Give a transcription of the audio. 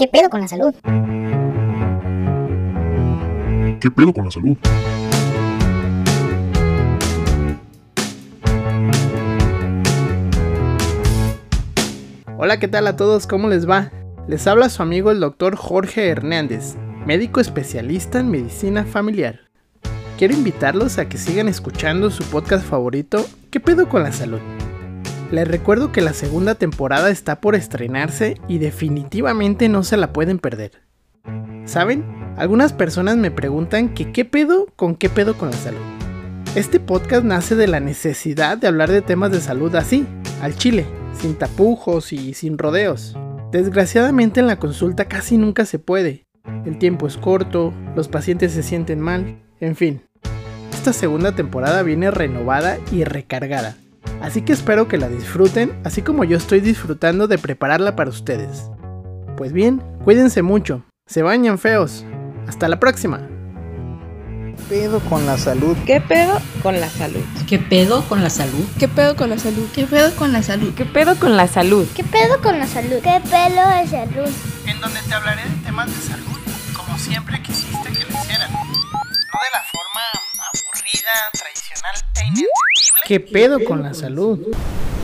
¿Qué pedo con la salud? ¿Qué pedo con la salud? Hola, ¿qué tal a todos? ¿Cómo les va? Les habla su amigo el doctor Jorge Hernández, médico especialista en medicina familiar. Quiero invitarlos a que sigan escuchando su podcast favorito, ¿Qué pedo con la salud? Les recuerdo que la segunda temporada está por estrenarse y definitivamente no se la pueden perder. ¿Saben? Algunas personas me preguntan que qué pedo con qué pedo con la salud. Este podcast nace de la necesidad de hablar de temas de salud así, al chile, sin tapujos y sin rodeos. Desgraciadamente en la consulta casi nunca se puede. El tiempo es corto, los pacientes se sienten mal, en fin. Esta segunda temporada viene renovada y recargada. Así que espero que la disfruten, así como yo estoy disfrutando de prepararla para ustedes. Pues bien, cuídense mucho, se bañan feos. Hasta la próxima. pedo con la salud? ¿Qué pedo con la salud? ¿Qué pedo con la salud? ¿Qué pedo con la salud? ¿Qué pedo con la salud? ¿Qué pedo con la salud? ¿Qué pedo con la salud? ¿Qué pedo de salud? En donde te hablaré de temas de salud, e inentendible. ¿Qué pedo con la salud?